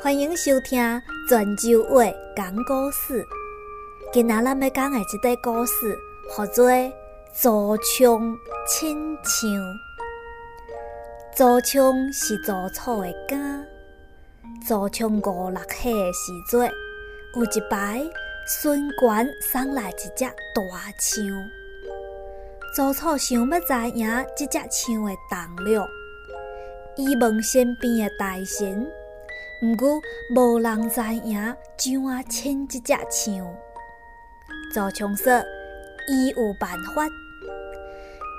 欢迎收听泉州话讲故事。今仔咱要讲的这个故事，叫做《祖冲亲像》。祖冲是祖草的根。祖冲五六岁的时阵，有一摆孙权送来一只大象。祖草想要知影这只象的重量，伊问身边的大神。毋过，无人知影怎啊牵即只象。祖冲说：“伊有办法，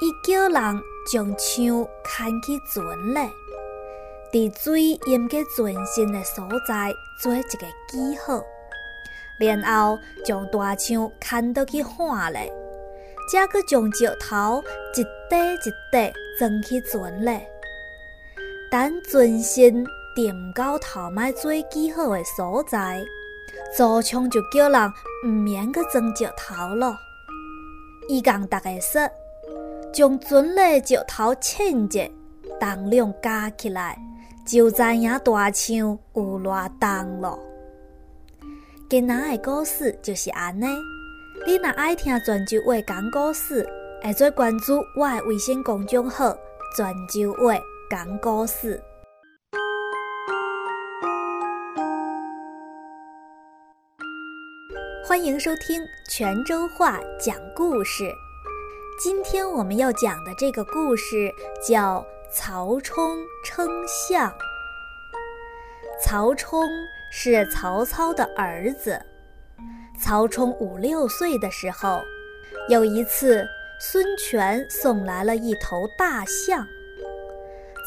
伊叫人将象牵去船嘞，伫水淹过全身的所在做一个记号，然后将大象牵倒去岸嘞，再搁将石头一块一块装去船嘞，等全身。”点到头卖做记号的所在，祖冲就叫人毋免去装石头了。伊共大家说，将船的石头称者，重量加起来，就知影大象有偌重了。今仔的故事就是安尼。你若爱听泉州话讲故事，会做关注我的微信公众号“泉州话讲故事”。欢迎收听泉州话讲故事。今天我们要讲的这个故事叫《曹冲称象》。曹冲是曹操的儿子。曹冲五六岁的时候，有一次孙权送来了一头大象。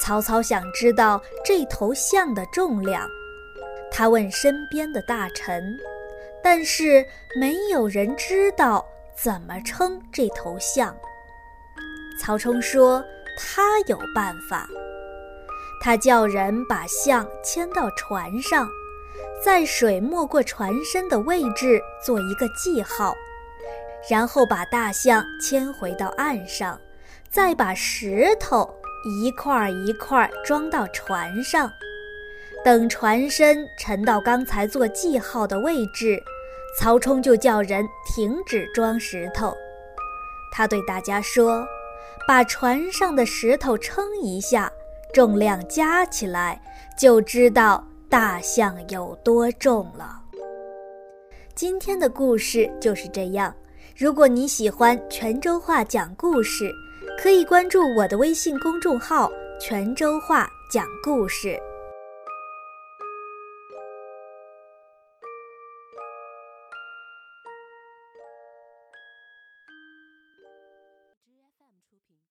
曹操想知道这头象的重量，他问身边的大臣。但是没有人知道怎么称这头象。曹冲说：“他有办法，他叫人把象牵到船上，在水没过船身的位置做一个记号，然后把大象牵回到岸上，再把石头一块一块装到船上。等船身沉到刚才做记号的位置。”曹冲就叫人停止装石头，他对大家说：“把船上的石头称一下，重量加起来就知道大象有多重了。”今天的故事就是这样。如果你喜欢泉州话讲故事，可以关注我的微信公众号“泉州话讲故事”。